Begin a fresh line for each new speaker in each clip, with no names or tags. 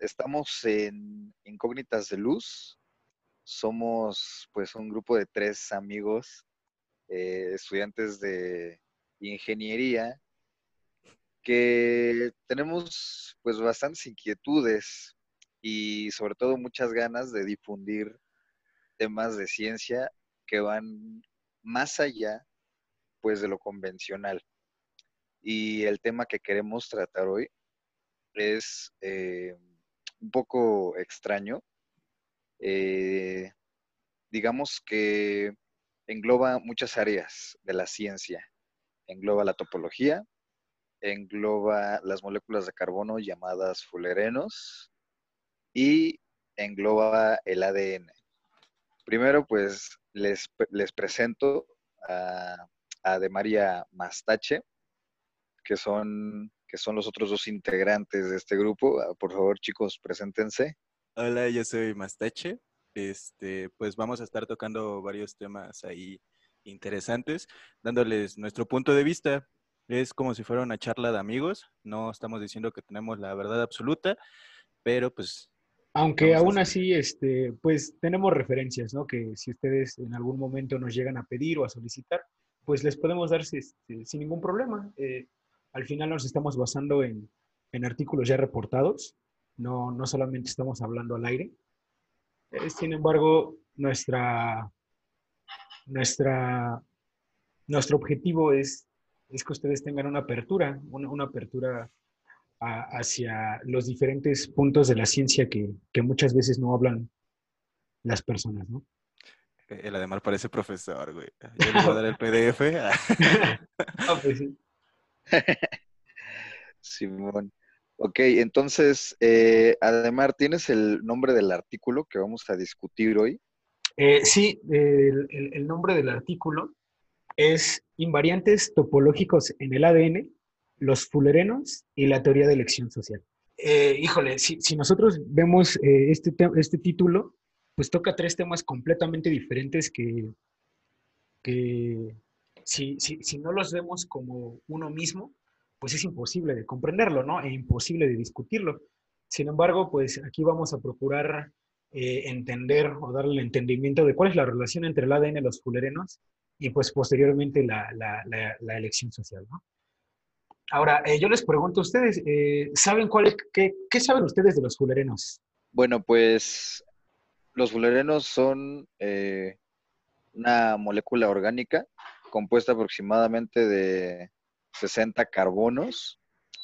estamos en Incógnitas de Luz. Somos pues un grupo de tres amigos, eh, estudiantes de ingeniería, que tenemos pues bastantes inquietudes y sobre todo muchas ganas de difundir temas de ciencia que van más allá pues de lo convencional. Y el tema que queremos tratar hoy es eh, un poco extraño. Eh, digamos que engloba muchas áreas de la ciencia. Engloba la topología, engloba las moléculas de carbono llamadas fullerenos y engloba el ADN. Primero, pues les, les presento a, a De María Mastache, que son que son los otros dos integrantes de este grupo. Ah, por favor, chicos, preséntense.
Hola, yo soy Mastache. Este, pues vamos a estar tocando varios temas ahí interesantes, dándoles nuestro punto de vista. Es como si fuera una charla de amigos. No estamos diciendo que tenemos la verdad absoluta, pero pues
aunque aún así, este, pues tenemos referencias, ¿no? Que si ustedes en algún momento nos llegan a pedir o a solicitar, pues les podemos dar este, sin ningún problema. Eh, al final nos estamos basando en, artículos ya reportados, no, no solamente estamos hablando al aire. sin embargo, nuestra, nuestra, nuestro objetivo es, es que ustedes tengan una apertura, una, apertura hacia los diferentes puntos de la ciencia que, muchas veces no hablan las personas, ¿no?
El Ademar parece profesor, güey. Yo le voy a dar el PDF.
Ah, pues sí. Simón. Ok, entonces, eh, Ademar, ¿tienes el nombre del artículo que vamos a discutir hoy?
Eh, sí, el, nombre del artículo es Invariantes topológicos en el ADN, los fullerenos y la teoría de elección social. Eh, híjole, si, nosotros vemos eh, este, este título, pues toca tres temas completamente diferentes que, que si, si, no los vemos como uno mismo, pues es imposible de comprenderlo, ¿no? E imposible de discutirlo. Sin embargo, pues aquí vamos a procurar eh, entender o darle el entendimiento de cuál es la relación entre el ADN y los fulerenos y pues posteriormente la, la, elección social, ¿no? Ahora, eh, yo les pregunto a ustedes, eh, ¿saben cuál qué, qué, saben ustedes de los fulerenos?
Bueno, pues los fulerenos son una molécula orgánica compuesta aproximadamente de 60 carbonos,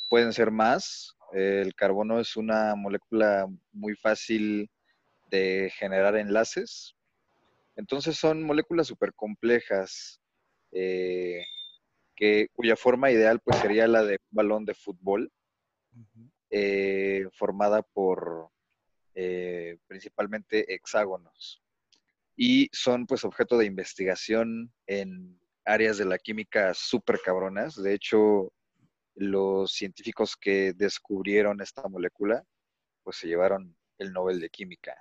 pueden ser más. El carbono es una molécula muy fácil de generar enlaces. Entonces son moléculas súper complejas, eh, que, cuya forma ideal pues, sería la de un balón de fútbol, eh, formada por eh, principalmente hexágonos. Y son pues objeto de investigación en áreas de la química súper cabronas. De hecho, los científicos que descubrieron esta molécula, pues se llevaron el Nobel de Química.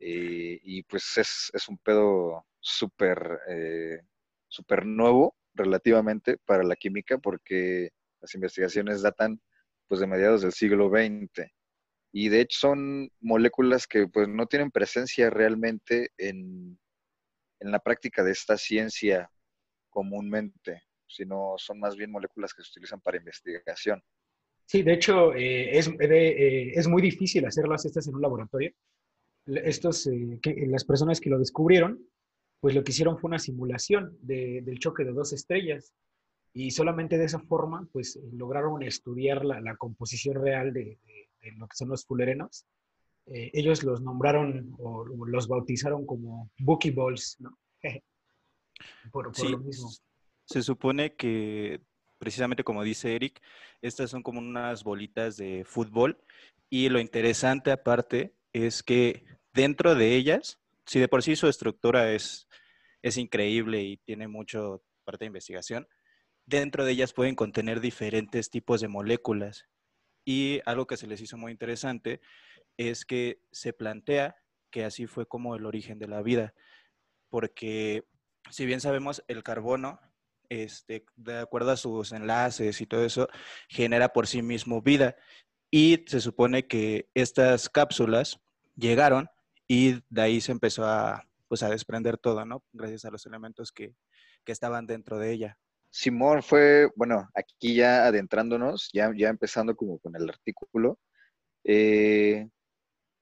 Eh, y pues es, un pedo súper eh, super nuevo relativamente para la química porque las investigaciones datan pues de mediados del siglo XX. Y de hecho son moléculas que pues no tienen presencia realmente en, en la práctica de esta ciencia comúnmente, sino son más bien moléculas que se utilizan para investigación.
Sí, de hecho, eh, es, eh, es, muy difícil hacerlas estas en un laboratorio. Estos, eh, las personas que lo descubrieron, pues lo que hicieron fue una simulación del choque de dos estrellas y solamente de esa forma, pues lograron estudiar la, composición real de, de, lo que son los fullerenos ellos los nombraron o los bautizaron como buckyballs, ¿no?
por, lo mismo. Se supone que, precisamente como dice Eric, estas son como unas bolitas de fútbol y lo interesante aparte es que dentro de ellas, si de por sí su estructura es, es increíble y tiene mucho parte de investigación, dentro de ellas pueden contener diferentes tipos de moléculas. Y algo que se les hizo muy interesante es que se plantea que así fue como el origen de la vida, porque si bien sabemos el carbono, este, de acuerdo a sus enlaces y todo eso, genera por sí mismo vida. y se supone que estas cápsulas llegaron y de ahí se empezó a, pues, a desprender todo, ¿no? Gracias a los elementos que, que estaban dentro de ella.
Simón fue, bueno, aquí ya adentrándonos, ya, ya empezando como con el artículo, eh,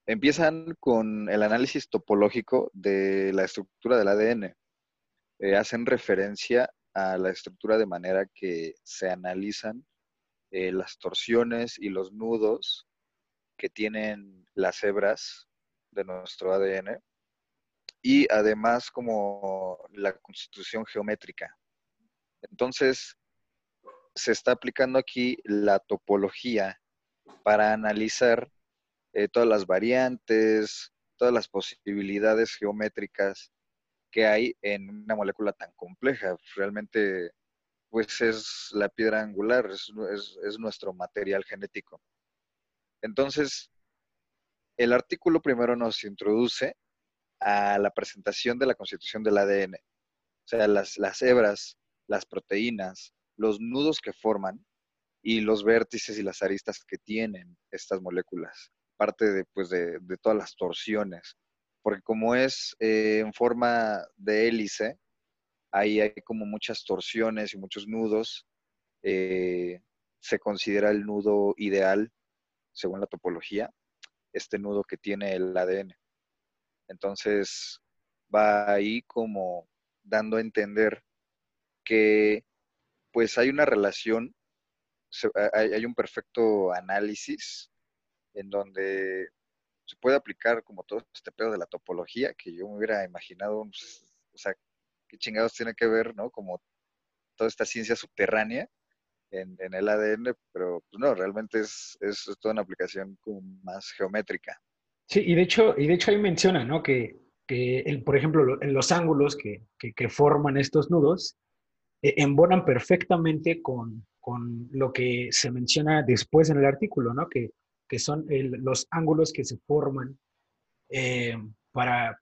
empiezan con el análisis topológico de la estructura del ADN. Eh, hacen referencia a la estructura de manera que se analizan eh, las torsiones y los nudos que tienen las hebras de nuestro ADN y además como la constitución geométrica. Entonces, se está aplicando aquí la topología para analizar eh, todas las variantes, todas las posibilidades geométricas que hay en una molécula tan compleja. Realmente, pues es la piedra angular, es, es nuestro material genético. Entonces, el artículo primero nos introduce a la presentación de la constitución del ADN, o sea, las, las hebras, las proteínas, los nudos que forman y los vértices y las aristas que tienen estas moléculas, parte de, pues, de, todas las torsiones, porque como es eh, en forma de hélice, ahí hay como muchas torsiones y muchos nudos, eh, se considera el nudo ideal, según la topología, este nudo que tiene el ADN. Entonces, va ahí como dando a entender que pues hay una relación, hay, un perfecto análisis en donde se puede aplicar como todo este pedo de la topología que yo me hubiera imaginado, pues, o sea, qué chingados tiene que ver, ¿no? Como toda esta ciencia subterránea en, el ADN, pero pues no, realmente es, es, toda una aplicación como más geométrica.
Sí, y de hecho, y de hecho ahí menciona, ¿no? Que, el, por ejemplo, en los ángulos que, forman estos nudos eh, embonan perfectamente con, lo que se menciona después en el artículo, ¿no? Que, son los ángulos que se forman eh, para,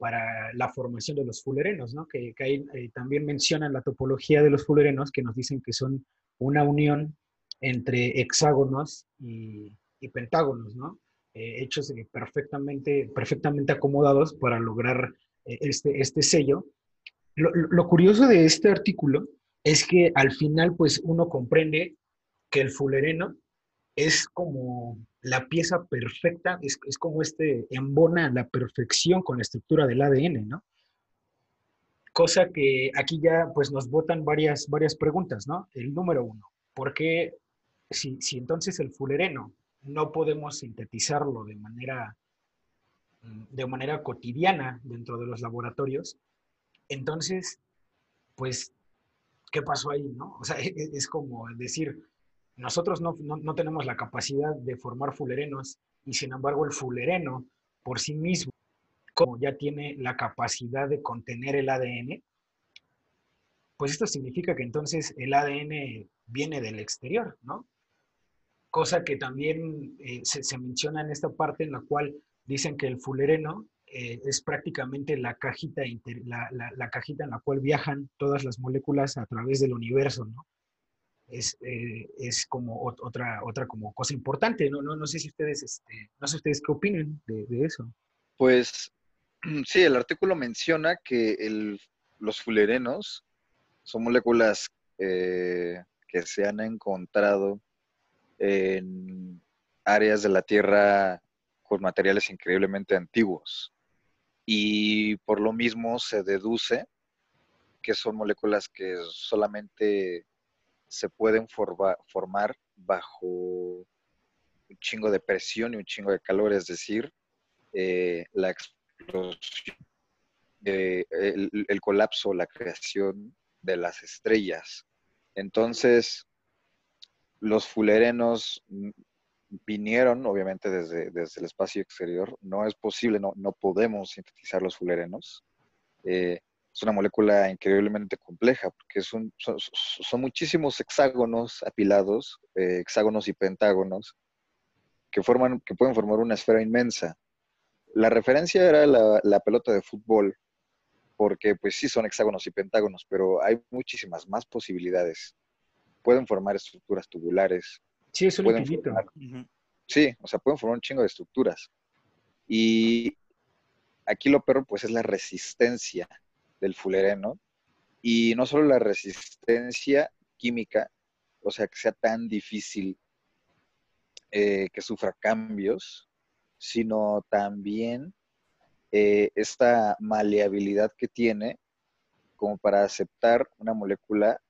la formación de los fulerenos, ¿no? Que, ahí eh, también mencionan la topología de los fulerenos, que nos dicen que son una unión entre hexágonos y, pentágonos, ¿no? Eh, hechos perfectamente, perfectamente acomodados para lograr este, este sello. Lo, curioso de este artículo es que al final, pues uno comprende que el fulereno es como la pieza perfecta, es, es como este embona la perfección con la estructura del ADN, ¿no? Cosa que aquí ya pues nos botan varias, varias preguntas, ¿no? El número uno, ¿por qué si, entonces el fulereno no podemos sintetizarlo de manera, de manera cotidiana dentro de los laboratorios, entonces, pues, ¿qué pasó ahí, no? O sea, es, como decir, nosotros no, no tenemos la capacidad de formar fulerenos y sin embargo el fulereno por sí mismo como ya tiene la capacidad de contener el ADN, pues esto significa que entonces el ADN viene del exterior, ¿no? Cosa que también eh, se, menciona en esta parte en la cual dicen que el fulereno eh, es prácticamente la cajita, la, cajita en la cual viajan todas las moléculas a través del universo, ¿no? Es, eh, como otra, otra como cosa importante, ¿no? No, no sé si ustedes, este, no sé ustedes qué opinan de, eso.
Pues Sí, el artículo menciona que los fulerenos son moléculas eh, que se han encontrado en áreas de la Tierra con materiales increíblemente antiguos. Y por lo mismo se deduce que son moléculas que solamente se pueden formar bajo un chingo de presión y un chingo de calor, es decir, eh, la la, el, colapso, la creación de las estrellas. Entonces, los fulerenos vinieron, obviamente, desde, desde el espacio exterior. No es posible, no, no podemos sintetizar los fulerenos. Eh, es una molécula increíblemente compleja porque son, son, muchísimos hexágonos apilados, eh, hexágonos y pentágonos, que, forman, que pueden formar una esfera inmensa. La referencia era la, pelota de fútbol, porque pues sí son hexágonos y pentágonos, pero hay muchísimas más posibilidades. Pueden formar estructuras tubulares.
Sí, es un
pueden Sí, o sea, pueden formar un chingo de estructuras. Y aquí lo perro, pues, es la resistencia del fulereno. Y no solo la resistencia química, o sea, que sea tan difícil eh, que sufra cambios, sino también eh, esta maleabilidad que tiene como para aceptar una molécula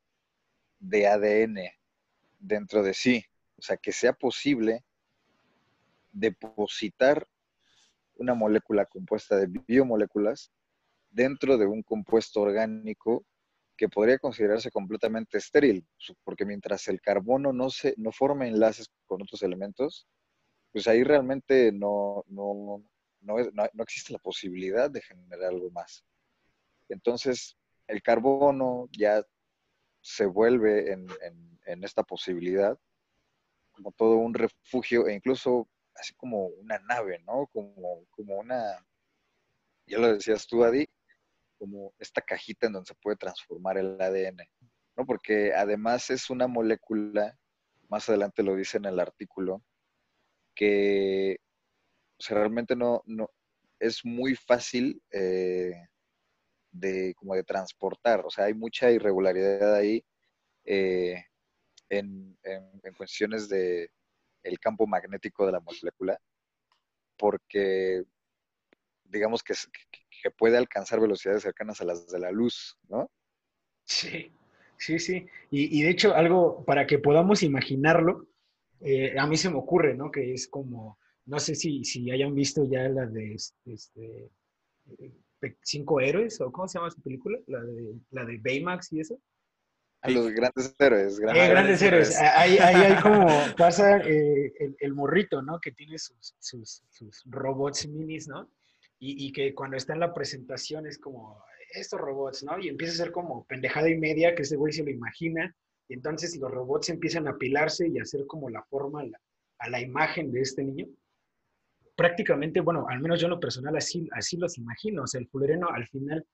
de ADN dentro de sí. O sea, que sea posible depositar una molécula compuesta de biomoléculas dentro de un compuesto orgánico que podría considerarse completamente estéril, porque mientras el carbono no, se, no forme enlaces con otros elementos, pues ahí realmente no, no, no, no existe la posibilidad de generar algo más. Entonces, el carbono ya se vuelve en, en, esta posibilidad como todo un refugio e incluso así como una nave, ¿no? Como, como una, ya lo decías tú, Adi, como esta cajita en donde se puede transformar el ADN, ¿no? Porque además es una molécula, más adelante lo dice en el artículo, que realmente no, no, es muy fácil eh, de, como de transportar, o sea, hay mucha irregularidad ahí eh, en, en, cuestiones de campo magnético de la molécula, porque digamos que, que, puede alcanzar velocidades cercanas a las de la luz, ¿no?
Sí, sí, sí. Y, y de hecho, algo para que podamos imaginarlo, eh, a mí se me ocurre, ¿no? Que es como, no sé si, si hayan visto ya la de este, Cinco Héroes, o ¿cómo se llama esa película? La de, la de Baymax y eso.
A los grandes héroes.
Grandes, eh, grandes héroes. Ahí, hay como, pasa eh, el, morrito, ¿no? Que tiene sus, sus, sus robots minis, ¿no? Y, que cuando está en la presentación es como, estos robots, ¿no? Y empieza a ser como pendejada y media, que ese güey se lo imagina. Y entonces los robots empiezan a apilarse y a hacer como la forma a la imagen de este niño prácticamente, bueno, al menos yo en lo personal así, así los imagino, o sea, el fulereno al final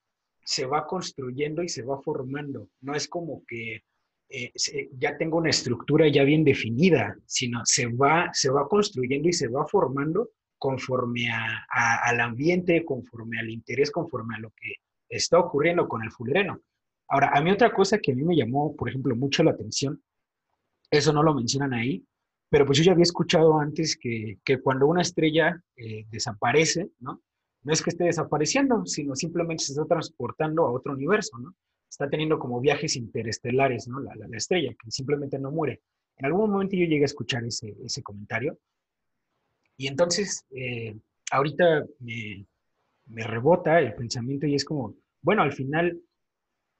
se va construyendo y se va formando, no es como que eh, ya tengo una estructura ya bien definida, sino se va, se va construyendo y se va formando conforme al ambiente, conforme al interés, conforme a lo que está ocurriendo con el fulereno. Ahora, a mí otra cosa que a mí me llamó, por ejemplo, mucho la atención, eso no lo mencionan ahí, pero pues yo ya había escuchado antes que, que cuando una estrella eh, desaparece, ¿no? No es que esté desapareciendo, sino simplemente se está transportando a otro universo, ¿no? Está teniendo como viajes interestelares, ¿no? La, la, estrella, que simplemente no muere. En algún momento yo llegué a escuchar ese, ese comentario. Y entonces, eh, ahorita me, me rebota el pensamiento y es como, bueno, al final,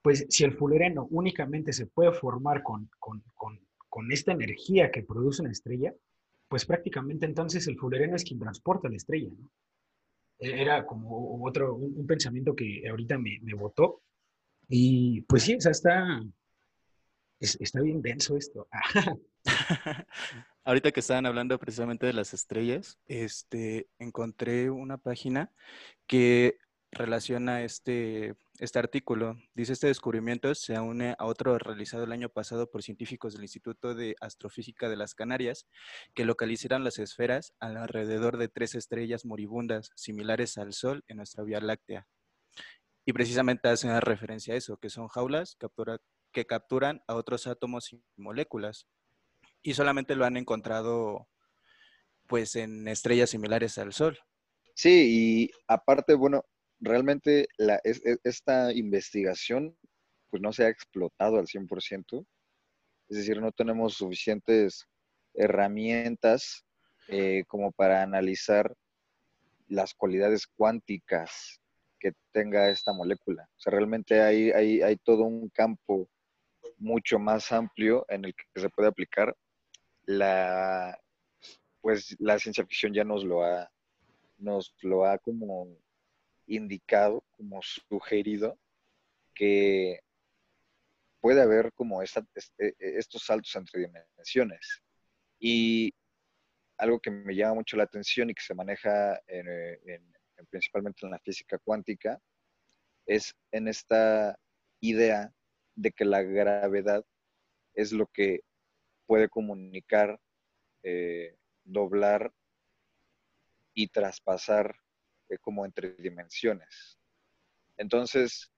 pues si el fulereno únicamente se puede formar con, con, con con esta energía que produce una estrella, pues prácticamente entonces el fulereno es quien transporta la estrella, ¿no? E-, era como otro, un, pensamiento que ahorita me, me botó. Y pues sí, o sea, está, está bien denso esto.
Ahorita que estaban hablando precisamente de las estrellas, este, encontré una página que relaciona este, este artículo. Dice, este descubrimiento se une a otro realizado el año pasado por científicos del Instituto de Astrofísica de las Canarias, que localizaron las esferas alrededor de tres estrellas moribundas similares al Sol en nuestra Vía Láctea. Y precisamente hace referencia a eso, que son jaulas que capturan a otros átomos y moléculas. Y solamente lo han encontrado pues en estrellas similares al Sol.
Sí, y aparte, bueno, realmente la, e, esta investigación pues no se ha explotado al 100%, es decir, no tenemos suficientes herramientas eh, como para analizar las cualidades cuánticas que tenga esta molécula. O sea, realmente hay, hay, hay todo un campo mucho más amplio en el que se puede aplicar. La, pues la ciencia ficción ya nos lo ha, nos lo ha como indicado, como sugerido, que puede haber como este, estos saltos entre dimensiones. Y algo que me llama mucho la atención y que se maneja principalmente en la física cuántica es en esta idea de que la gravedad es lo que puede comunicar eh, doblar y traspasar eh, como entre dimensiones. Entonces,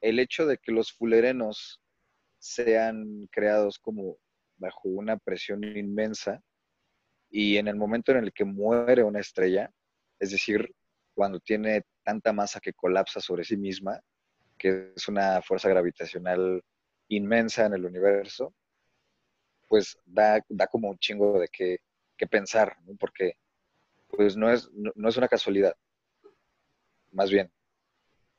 el hecho de que los fulerenos sean creados como bajo una presión inmensa y en el momento en el que muere una estrella, es decir, cuando tiene tanta masa que colapsa sobre sí misma, que es una fuerza gravitacional inmensa en el universo, pues da, como un chingo de qué, pensar, porque pues no es, no es una casualidad. Más bien,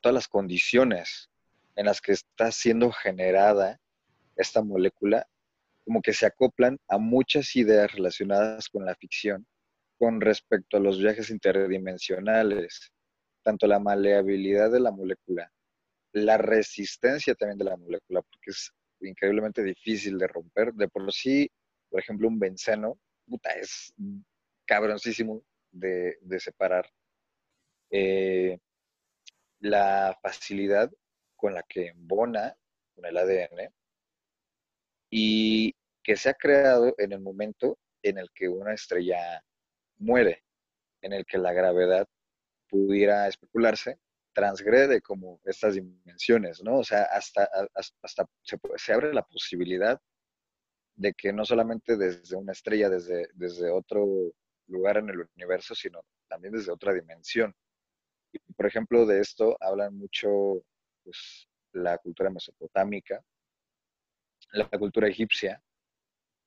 todas las condiciones en las que está siendo generada esta molécula, como que se acoplan a muchas ideas relacionadas con la ficción con respecto a los viajes interdimensionales, tanto la maleabilidad de la molécula, la resistencia también de la molécula, porque es increíblemente difícil de romper. De por sí, por ejemplo, un benceno, puta, es cabroncísimo de, separar. Eh, la facilidad con la que embona con el ADN y que se ha creado en el momento en el que una estrella muere, en el que la gravedad pudiera especularse, transgrede como estas dimensiones, ¿no? O sea, hasta, hasta, se, abre la posibilidad de que no solamente desde una estrella, desde, desde otro lugar en el universo, sino también desde otra dimensión. Y, por ejemplo, de esto hablan mucho pues, la cultura mesopotámica, la cultura egipcia,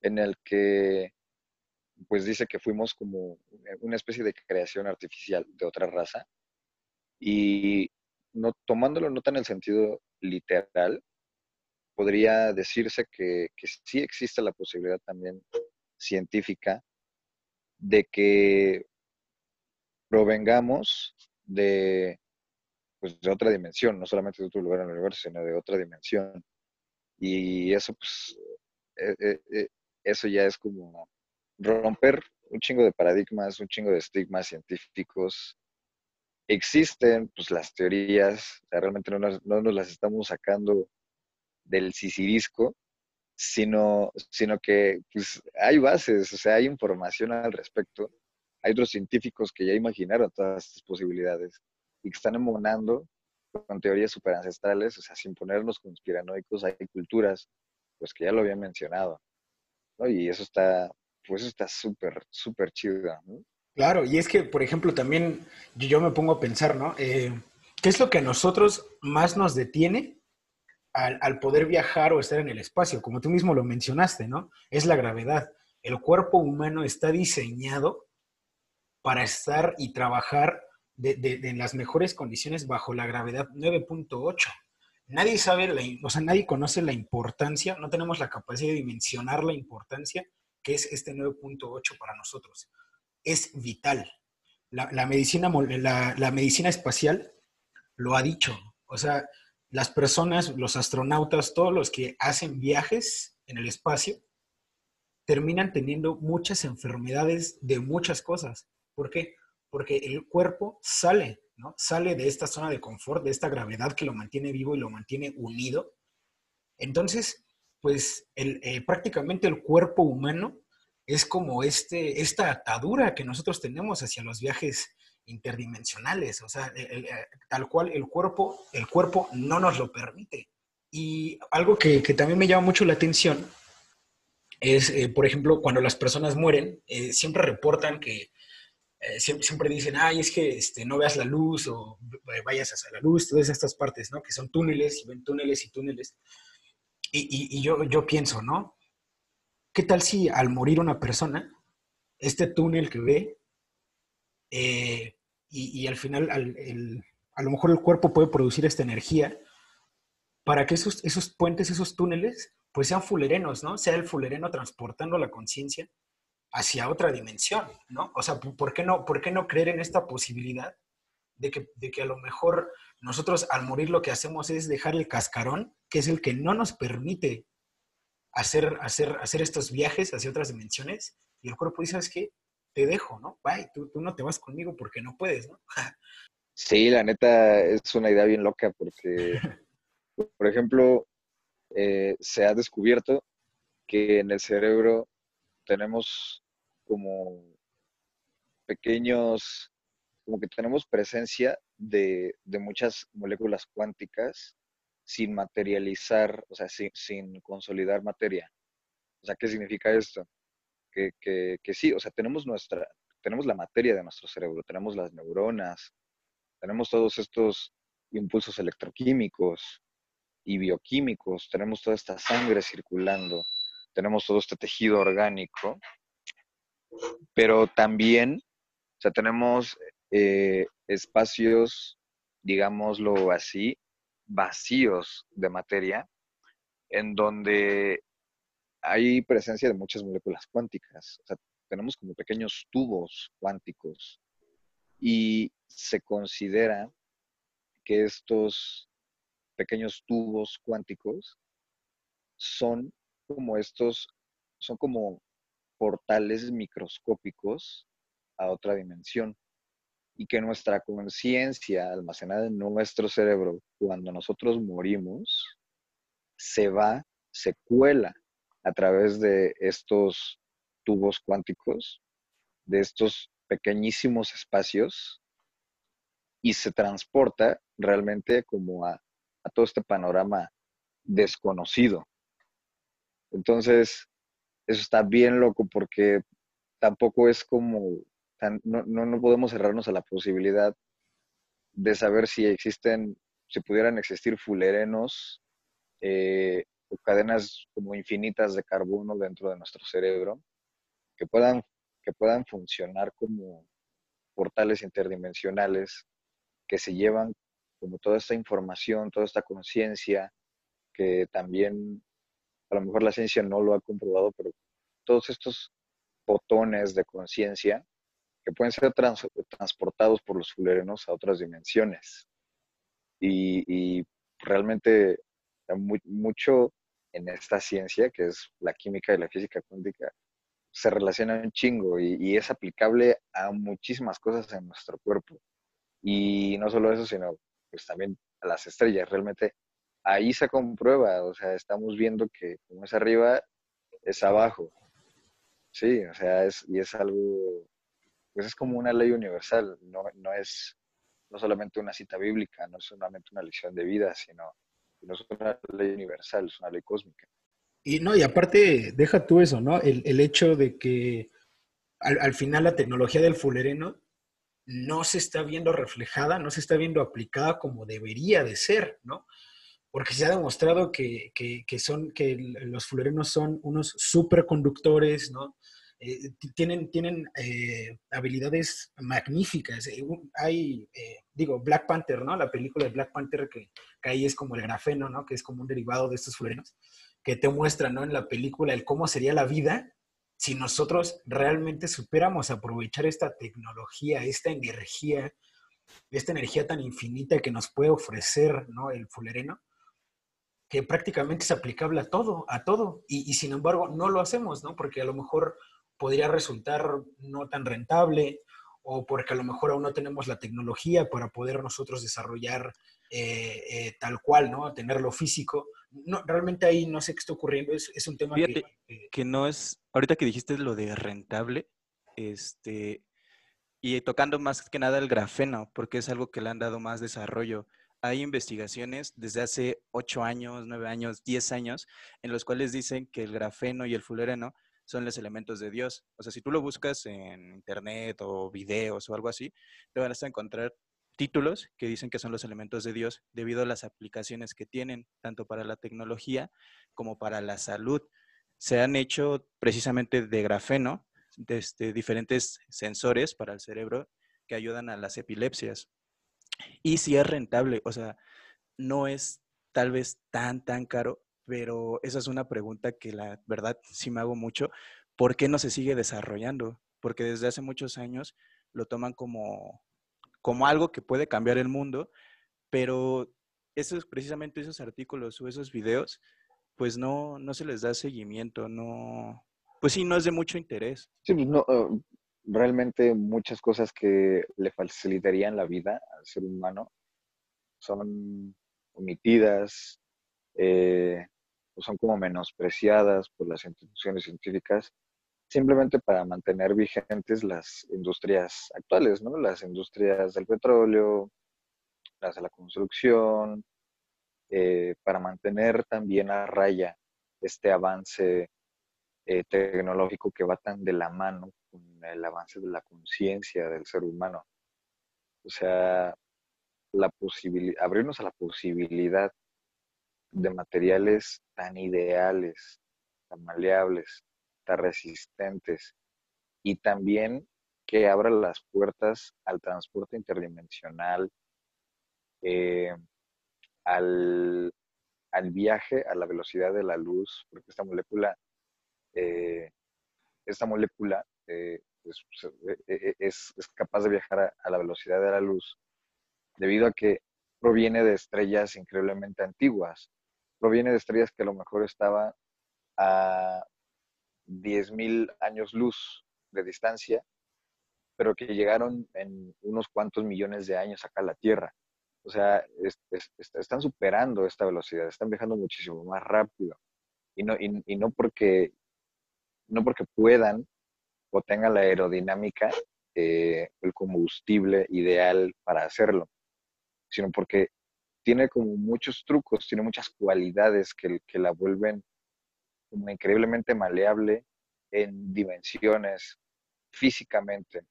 en el que pues dice que fuimos como una especie de creación artificial de otra raza y no, tomándolo no tan en el sentido literal, podría decirse que, que sí existe la posibilidad también científica de que provengamos de, pues, de otra dimensión, no solamente de otro lugar en el universo, sino de otra dimensión. Y eso, pues, eh, eh, eh, eso ya es como romper un chingo de paradigmas, un chingo de estigmas científicos. Existen, pues, las teorías, realmente no nos, no nos las estamos sacando del sisirisco, sino, sino que pues, hay bases, o sea, hay información al respecto hay otros científicos que ya imaginaron todas estas posibilidades y que están emonando con teorías super ancestrales, o sea, sin ponernos conspiranoicos, hay culturas, pues que ya lo había mencionado, ¿no? Y eso está, pues está súper, chido.
Claro, y es que, por ejemplo, también yo me pongo a pensar, ¿no? Eh, ¿Qué es lo que a nosotros más nos detiene al, al, poder viajar o estar en el espacio? Como tú mismo lo mencionaste, ¿no? Es la gravedad. El cuerpo humano está diseñado para estar y trabajar en las mejores condiciones bajo la gravedad 9.8. Nadie sabe, o sea, nadie conoce la importancia, no tenemos la capacidad de dimensionar la importancia que es este 9.8 para nosotros. Es vital. La, medicina, la medicina espacial lo ha dicho. O sea, las personas, los astronautas, todos los que hacen viajes en el espacio, terminan teniendo muchas enfermedades de muchas cosas. ¿Por qué? Porque el cuerpo sale, ¿no? Sale de esta zona de confort, de esta gravedad que lo mantiene vivo y lo mantiene unido. Entonces, pues eh, prácticamente el cuerpo humano es como este, esta atadura que nosotros tenemos hacia los viajes interdimensionales, o sea, eh, tal cual el cuerpo, el cuerpo no nos lo permite. Y algo que, también me llama mucho la atención es, eh, por ejemplo, cuando las personas mueren, siempre reportan que eh, siempre, dicen, ay, es que este, no veas la luz o vayas hacia la luz, todas estas partes, ¿no? Que son túneles y ven túneles y túneles. Y, yo, yo pienso, ¿no? ¿Qué tal si al morir una persona, este túnel que ve, eh, y, al final a lo mejor el cuerpo puede producir esta energía para que esos, esos puentes, esos túneles, pues sean fulerenos, ¿no? Sea el fulereno transportando la conciencia hacia otra dimensión, ¿no? O sea, ¿por qué no, por qué no creer en esta posibilidad de que, de que a lo mejor nosotros al morir lo que hacemos es dejar el cascarón, que es el que no nos permite hacer, hacer, hacer estos viajes hacia otras dimensiones, y el cuerpo dice, ¿sabes qué? Te dejo, ¿no? Bye, tú, tú no te vas conmigo porque no puedes, ¿no?
sí, la neta es una idea bien loca porque, por ejemplo, eh, se ha descubierto que en el cerebro tenemos como pequeños, como que tenemos presencia de, muchas moléculas cuánticas sin materializar, o sea, sin, consolidar materia. O sea, ¿qué significa esto? Que, que, sí, o sea, tenemos nuestra, tenemos la materia de nuestro cerebro, tenemos las neuronas, tenemos todos estos impulsos electroquímicos y bioquímicos, tenemos toda esta sangre circulando, tenemos todo este tejido orgánico, pero también, o sea, tenemos eh, espacios, digámoslo así, vacíos de materia, en donde hay presencia de muchas moléculas cuánticas. Tenemos como pequeños tubos cuánticos y se considera que estos pequeños tubos cuánticos son como estos, son como portales microscópicos a otra dimensión y que nuestra conciencia almacenada en nuestro cerebro cuando nosotros morimos se va, se cuela a través de estos tubos cuánticos, de estos pequeñísimos espacios y se transporta realmente como a, todo este panorama desconocido. Entonces, eso está bien loco porque tampoco es como, no, no, podemos cerrarnos a la posibilidad de saber si existen, si pudieran existir fulerenos eh, o cadenas como infinitas de carbono dentro de nuestro cerebro que puedan, que puedan funcionar como portales interdimensionales que se llevan como toda esta información, toda esta conciencia, que también a lo mejor la ciencia no lo ha comprobado, pero todos estos botones de conciencia que pueden ser transportados por los fulerenos a otras dimensiones. Y, realmente mucho en esta ciencia, que es la química y la física cuántica, se relaciona un chingo y, es aplicable a muchísimas cosas en nuestro cuerpo. Y no solo eso, sino pues también a las estrellas. Realmente ahí se comprueba, o sea, estamos viendo que como es arriba, es abajo. Sí, o sea, es, y es algo, pues es como una ley universal, no, no es no solamente una cita bíblica, no es solamente una lección de vida, sino, es una ley universal, es una ley cósmica.
Y no, y aparte, deja tú eso, ¿no? El, hecho de que al, final la tecnología del fulereno no se está viendo reflejada, no se está viendo aplicada como debería de ser, ¿no? Porque se ha demostrado que, son, que los fulerenos son unos superconductores, ¿no? Eh, tienen tienen eh, habilidades magníficas. Eh, hay, digo, Black Panther, ¿no? La película de Black Panther que, que, ahí es como el grafeno, ¿no? Que es como un derivado de estos fulerenos que te muestra, ¿no? En la película el cómo sería la vida si nosotros realmente supiéramos aprovechar esta tecnología, esta energía, esta energía tan infinita que nos puede ofrecer, ¿no? El fulereno, que prácticamente es aplicable a todo, a todo. Y, y sin embargo, no lo hacemos, ¿no? Porque a lo mejor podría resultar no tan rentable o porque a lo mejor aún no tenemos la tecnología para poder nosotros desarrollar eh, eh, tal cual, ¿no? Tenerlo físico. No, realmente ahí no sé qué está ocurriendo, es, es un tema
que, que... no es, ahorita que dijiste lo de rentable, este, y tocando más que nada el grafeno, porque es algo que le han dado más desarrollo. Hay investigaciones desde hace 8 años, 9 años, 10 años, en los cuales dicen que el grafeno y el fulereno son los elementos de Dios. O sea, si tú lo buscas en internet o videos o algo así, te van a encontrar títulos que dicen que son los elementos de Dios debido a las aplicaciones que tienen, tanto para la tecnología como para la salud. Se han hecho precisamente de grafeno, de este, diferentes sensores para el cerebro que ayudan a las epilepsias. Y si es rentable, o sea, no es tal vez tan, tan caro, pero esa es una pregunta que la verdad sí me hago mucho. ¿Por qué no se sigue desarrollando? Porque desde hace muchos años lo toman como como algo que puede cambiar el mundo, pero esos, precisamente esos artículos o esos videos, pues no, no se les da seguimiento, no, pues sí, no es de mucho interés.
Sí, pues eh, realmente muchas cosas que le facilitarían la vida al ser humano son omitidas, eh, o son como menospreciadas por las instituciones científicas simplemente para mantener vigentes las industrias actuales, ¿no? Las industrias del petróleo, las de la construcción, eh, para mantener también a raya este avance eh, tecnológico que va tan de la mano con el avance de la conciencia del ser humano. O sea, la abrirnos a la posibilidad de materiales tan ideales, tan maleables, tan resistentes y también que abra las puertas al transporte interdimensional, eh, al, viaje a la velocidad de la luz, porque esta molécula, eh, esta molécula eh, es, capaz de viajar a la velocidad de la luz debido a que proviene de estrellas increíblemente antiguas proviene de estrellas que a lo mejor estaban a 10.000 años luz de distancia, pero que llegaron en unos cuantos millones de años acá a la Tierra. O sea, están superando esta velocidad, están viajando muchísimo más rápido. Y no, y, no, porque, no porque puedan o tengan la aerodinámica, eh, el combustible ideal para hacerlo, sino porque tiene como muchos trucos, tiene muchas cualidades que, que la vuelven como increíblemente maleable en dimensiones, físicamente.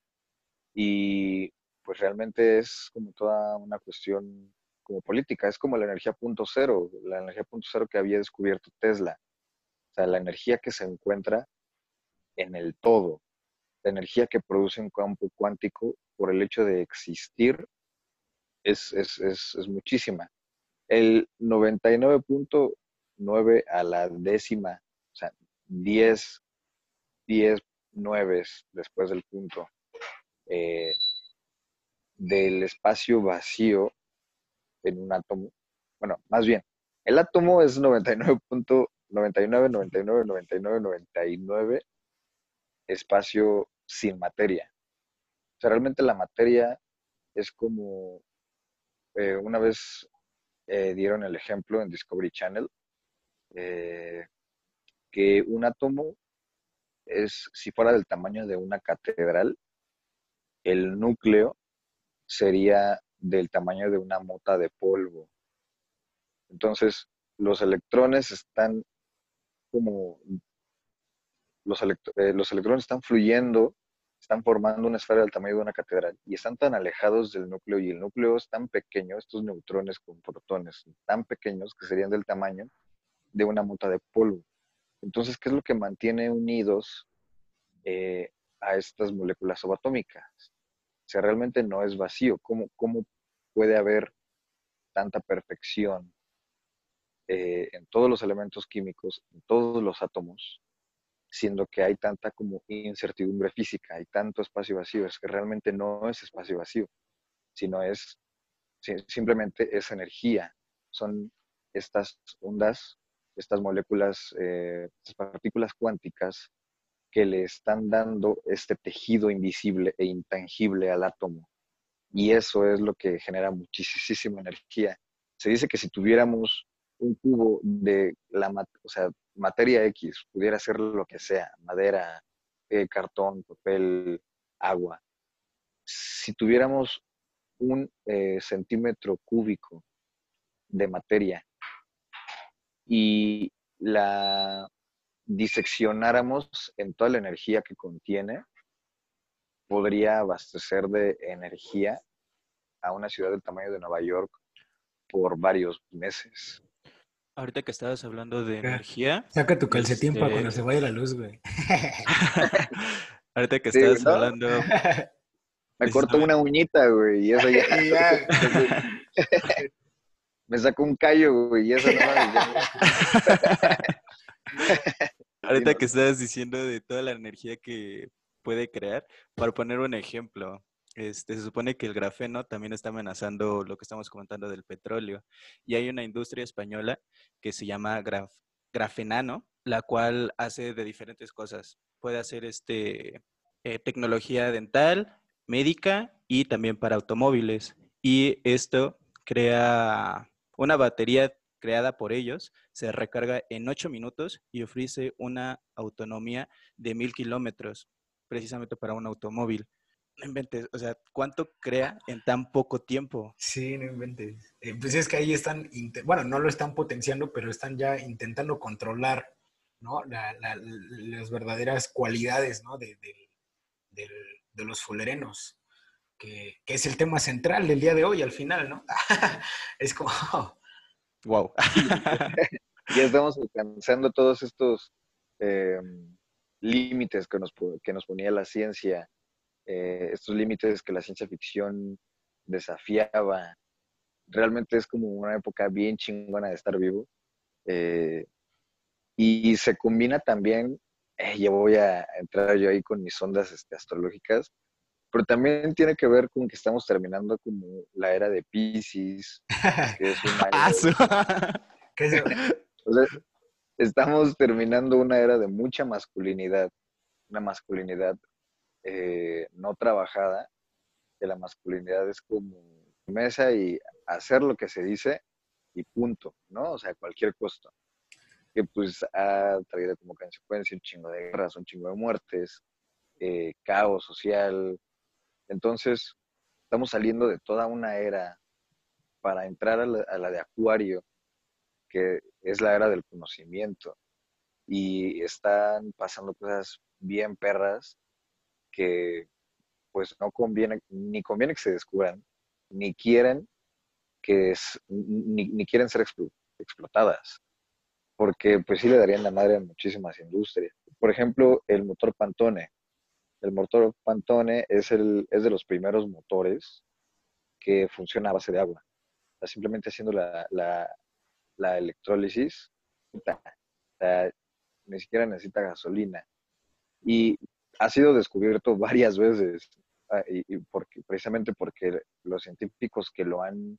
Y pues realmente es como toda una cuestión como política, es como la energía punto cero, la energía punto cero que había descubierto Tesla. O sea, la energía que se encuentra en el todo, la energía que produce un campo cuántico por el hecho de existir es, es, muchísima. El 99.9 a la décima, o sea, 10, 10, 9 después del punto eh, del espacio vacío en un átomo. Bueno, más bien, el átomo es 99.99, 99, 99, 99, 99 espacio sin materia. O sea, realmente la materia es como eh, una vez eh, dieron el ejemplo en Discovery Channel, eh, que un átomo es, si fuera del tamaño de una catedral, el núcleo sería del tamaño de una mota de polvo. Entonces, los electrones están como, los, los electrones están fluyendo están formando una esfera del tamaño de una catedral y están tan alejados del núcleo y el núcleo es tan pequeño, estos neutrones con protones tan pequeños que serían del tamaño de una mota de polvo. Entonces, ¿qué es lo que mantiene unidos eh, a estas moléculas subatómicas? O sea, realmente no es vacío. ¿Cómo, cómo puede haber tanta perfección eh, en todos los elementos químicos, en todos los átomos, siendo que hay tanta como incertidumbre física, hay tanto espacio vacío, es que realmente no es espacio vacío, sino es simplemente esa energía, son estas ondas, estas moléculas, eh, estas partículas cuánticas que le están dando este tejido invisible e intangible al átomo. Y eso es lo que genera muchísima energía. Se dice que si tuviéramos un cubo de la, o sea, materia X, pudiera ser lo que sea, madera, eh, cartón, papel, agua. Si tuviéramos un eh, centímetro cúbico de materia y la diseccionáramos en toda la energía que contiene, podría abastecer de energía a una ciudad del tamaño de Nueva York por varios meses.
Ahorita que estabas hablando de energía.
Saca tu calcetín para cuando este se vaya la luz, güey.
Ahorita que estabas hablando.
Me corto una uñita, güey, y eso ya. Me saco un callo, güey, y eso no
Ahorita que estabas diciendo de toda la energía que puede crear, para poner un ejemplo, este, se supone que el grafeno también está amenazando lo que estamos comentando del petróleo. Y hay una industria española que se llama Grafenano, la cual hace de diferentes cosas. Puede hacer este, eh, tecnología dental, médica y también para automóviles. Y esto crea una batería creada por ellos, se recarga en 8 minutos y ofrece una autonomía de 1000 kilómetros, precisamente para un automóvil. No inventes, o sea, ¿cuánto crea en tan poco tiempo?
Sí, no inventes. Eh, pues es que ahí están, bueno, no lo están potenciando, pero están ya intentando controlar, ¿no? las verdaderas cualidades, ¿no? De, de los fulerenos, que, que, es el tema central del día de hoy al final, ¿no? es como,
Wow.
ya estamos alcanzando todos estos em, límites que nos, que nos ponía la ciencia, eh, estos límites que la ciencia ficción desafiaba. Realmente es como una época bien chingona de estar vivo. Eh, y se combina también, eh, ya voy a entrar yo ahí con mis ondas este, astrológicas, pero también tiene que ver con que estamos terminando como la era de Pisces, que es una estamos terminando una era de mucha masculinidad, una masculinidad eh, no trabajada, que la masculinidad es como mesa y hacer lo que se dice y punto, ¿no? O sea, cualquier costo. Que pues ha traído como consecuencia un chingo de guerras, un chingo de muertes, eh, caos social, entonces, estamos saliendo de toda una era para entrar a la, de Acuario, que es la era del conocimiento. Y están pasando cosas bien perras que pues no conviene, ni conviene que se descubran, ni quieren que es, ni, quieren ser explotadas, porque pues sí le darían la madre a muchísimas industrias. Por ejemplo, el motor Pantone, el motor Pantone es, el, es de los primeros motores que funciona a base de agua. simplemente haciendo la, la, electrólisis, ni siquiera necesita gasolina. Y ha sido descubierto varias veces, ah, y, precisamente porque los científicos que lo han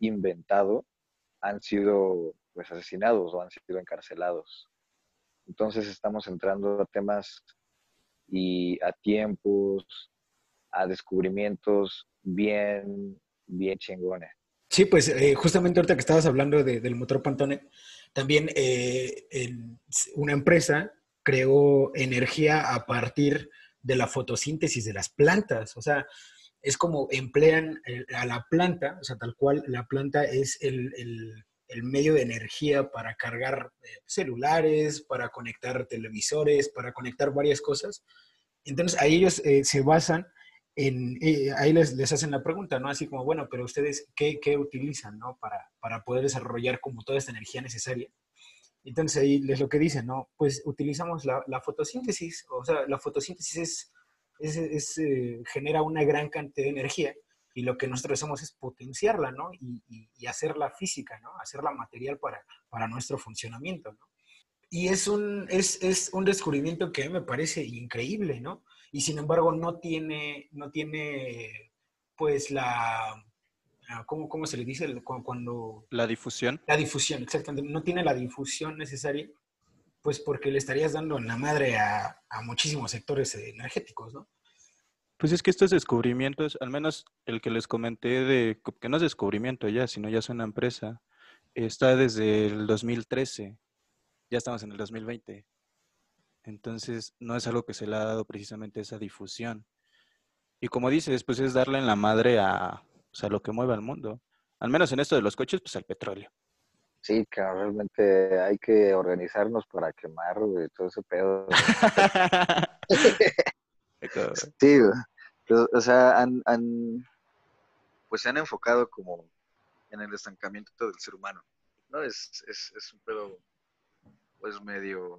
inventado han sido pues, asesinados o han sido encarcelados. Entonces estamos entrando a temas y a tiempos, a descubrimientos bien, bien chingones.
Sí, pues eh, justamente ahorita que estabas hablando del motor Pantone, también eh, una empresa creó energía a partir de la fotosíntesis de las plantas. O sea, es como emplean eh, a la planta, o sea, tal cual la planta es el, el medio de energía para cargar eh, celulares, para conectar televisores, para conectar varias cosas. Entonces, ahí ellos eh, se basan en, eh, ahí les, les, hacen la pregunta, ¿no? Así como, bueno, pero ustedes, ¿qué, qué utilizan, ¿no? Para, para, poder desarrollar como toda esta energía necesaria. Entonces, ahí les lo que dicen, ¿no? Pues utilizamos la, la fotosíntesis, o sea, la fotosíntesis es, es, genera una gran cantidad de energía y lo que nosotros hacemos es potenciarla, ¿no? Y, y, hacerla física, ¿no? Hacerla material para, para nuestro funcionamiento, ¿no? Y es un, es, es un descubrimiento que a mí me parece increíble, ¿no? Y sin embargo no tiene, no tiene pues la, ¿cómo, ¿cómo, se le dice cuando...
La difusión.
La difusión, exactamente. No tiene la difusión necesaria, pues porque le estarías dando la madre a, a muchísimos sectores energéticos, ¿no?
Pues es que estos descubrimientos, al menos el que les comenté de que no es descubrimiento ya, sino ya es una empresa, está desde el 2013. Ya estamos en el 2020. Entonces, no es algo que se le ha dado precisamente esa difusión. Y como dices, pues es darle en la madre a, lo que mueve al mundo. Al menos en esto de los coches, pues al petróleo.
Sí, que realmente hay que organizarnos para quemar todo ese pedo. Sí, o sea, han, pues se han enfocado como en el estancamiento del ser humano, ¿no? Es, es, es un pedo, pues, medio,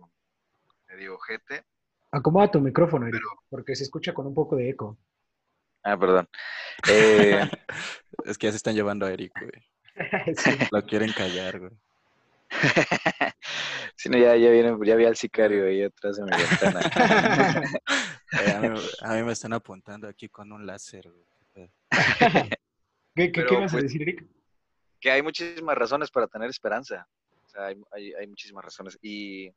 medio ojete.
Acomoda tu micrófono, Eric, porque se escucha con un poco de eco.
Ah, perdón. Eh,
es que ya se están llevando a Eric, güey. Lo quieren callar, güey.
Si no, ya, ya, viene, ya vi al sicario ahí atrás de mi ventana.
a, mí, me están apuntando aquí con un láser.
¿Qué, qué, vas a pues, decir, Rick?
Que hay muchísimas razones para tener esperanza. O sea, hay, hay, muchísimas razones. Y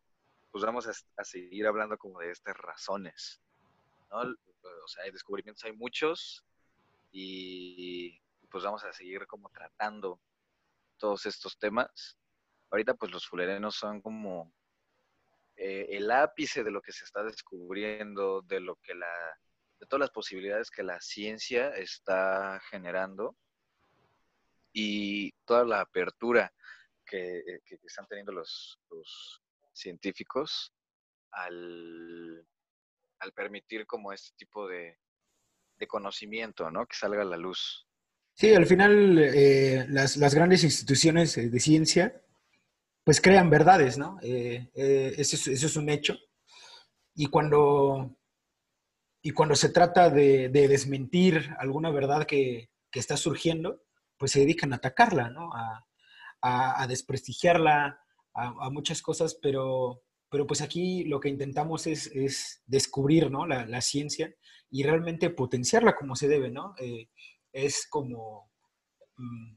pues vamos a, seguir hablando como de estas razones. ¿no? O sea, hay descubrimientos, hay muchos. Y pues vamos a seguir como tratando todos estos temas. Ahorita pues los fulerenos son como eh, el ápice de lo que se está descubriendo, de lo que la, de todas las posibilidades que la ciencia está generando y toda la apertura que, están teniendo los, científicos al, permitir como este tipo de, conocimiento, ¿no? Que salga a la luz.
Sí, al final eh, las, grandes instituciones de ciencia pues crean verdades, ¿no? Eh, eh, eso, es, un hecho. Y cuando, y cuando se trata de, desmentir alguna verdad que, está surgiendo, pues se dedican a atacarla, ¿no? A, desprestigiarla, a, muchas cosas, pero, pero pues aquí lo que intentamos es, descubrir, ¿no? La, ciencia y realmente potenciarla como se debe, ¿no? Eh, es como mm,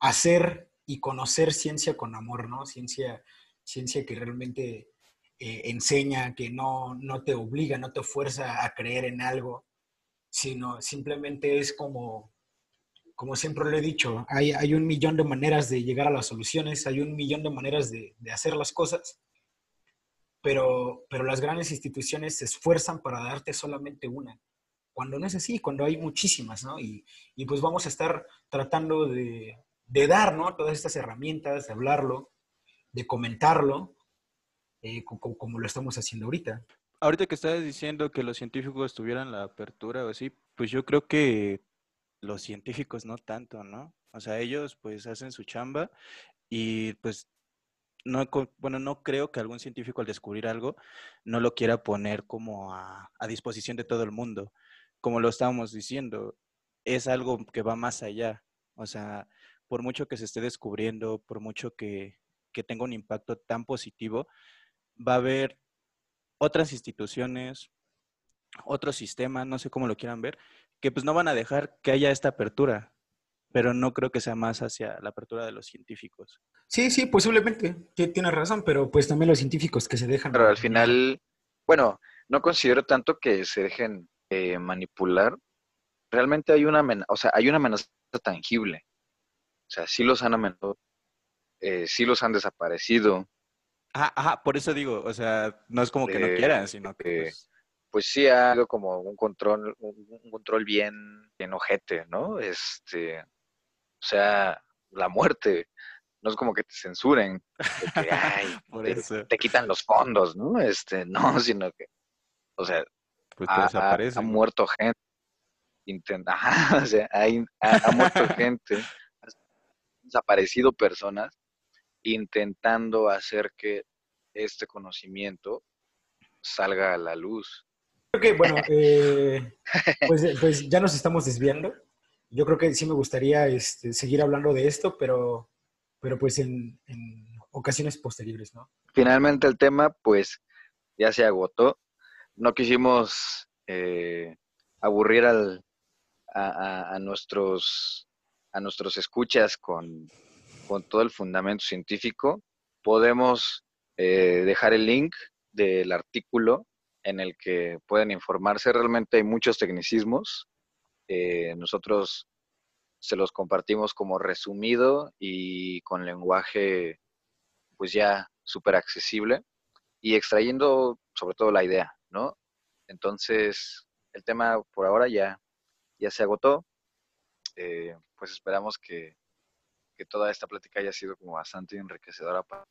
hacer y conocer ciencia con amor, ¿no? Ciencia, ciencia que realmente eh, enseña, que no, no te obliga, no te fuerza a creer en algo, sino simplemente es como, como siempre lo he dicho, hay, hay un millón de maneras de llegar a las soluciones, hay un millón de maneras de, de hacer las cosas, pero, pero las grandes instituciones se esfuerzan para darte solamente una cuando no es así, cuando hay muchísimas, ¿no? Y, y, pues vamos a estar tratando de, de dar, ¿no? Todas estas herramientas, de hablarlo, de comentarlo, eh, como, lo estamos haciendo ahorita.
Ahorita que estabas diciendo que los científicos tuvieran la apertura o así, pues yo creo que los científicos no tanto, ¿no? O sea, ellos pues hacen su chamba y pues no, bueno, no creo que algún científico al descubrir algo no lo quiera poner como a, a disposición de todo el mundo. Como lo estábamos diciendo, es algo que va más allá. O sea, por mucho que se esté descubriendo, por mucho que, tenga un impacto tan positivo, va a haber otras instituciones, otros sistemas, no sé cómo lo quieran ver, que pues no van a dejar que haya esta apertura, pero no creo que sea más hacia la apertura de los científicos.
Sí, sí, posiblemente, tienes razón, pero pues también los científicos que se dejan...
Pero al final, bueno, no considero tanto que se dejen eh, manipular. Realmente hay una amenaza, o sea, hay una amenaza tangible. O sea, sí los han amenazado, eh, sí los han desaparecido.
Ajá, ajá, por eso digo, o sea, no es como que no eh, quieran, sino que...
Pues, pues sí ha habido como un control, un, control bien, enojete, ¿no? Este, o sea, la muerte, no es como que te censuren, que, ay, te, quitan los fondos, ¿no? Este, no, sino que, o sea, pues ha, muerto gente, intenta, o sea, ha muerto gente desaparecido personas intentando hacer que este conocimiento salga a la luz.
Creo que, bueno, eh, pues, pues, ya nos estamos desviando. Yo creo que sí me gustaría este, seguir hablando de esto, pero, pero pues en, ocasiones posteriores, ¿no?
Finalmente el tema, pues, ya se agotó. No quisimos eh, aburrir al, a, nuestros a nuestros escuchas con, todo el fundamento científico, podemos eh, dejar el link del artículo en el que pueden informarse. Realmente hay muchos tecnicismos. Eh, nosotros se los compartimos como resumido y con lenguaje pues ya súper accesible y extrayendo sobre todo la idea, ¿no? Entonces, el tema por ahora ya, ya se agotó. Eh, pues esperamos que, que toda esta plática haya sido como bastante enriquecedora para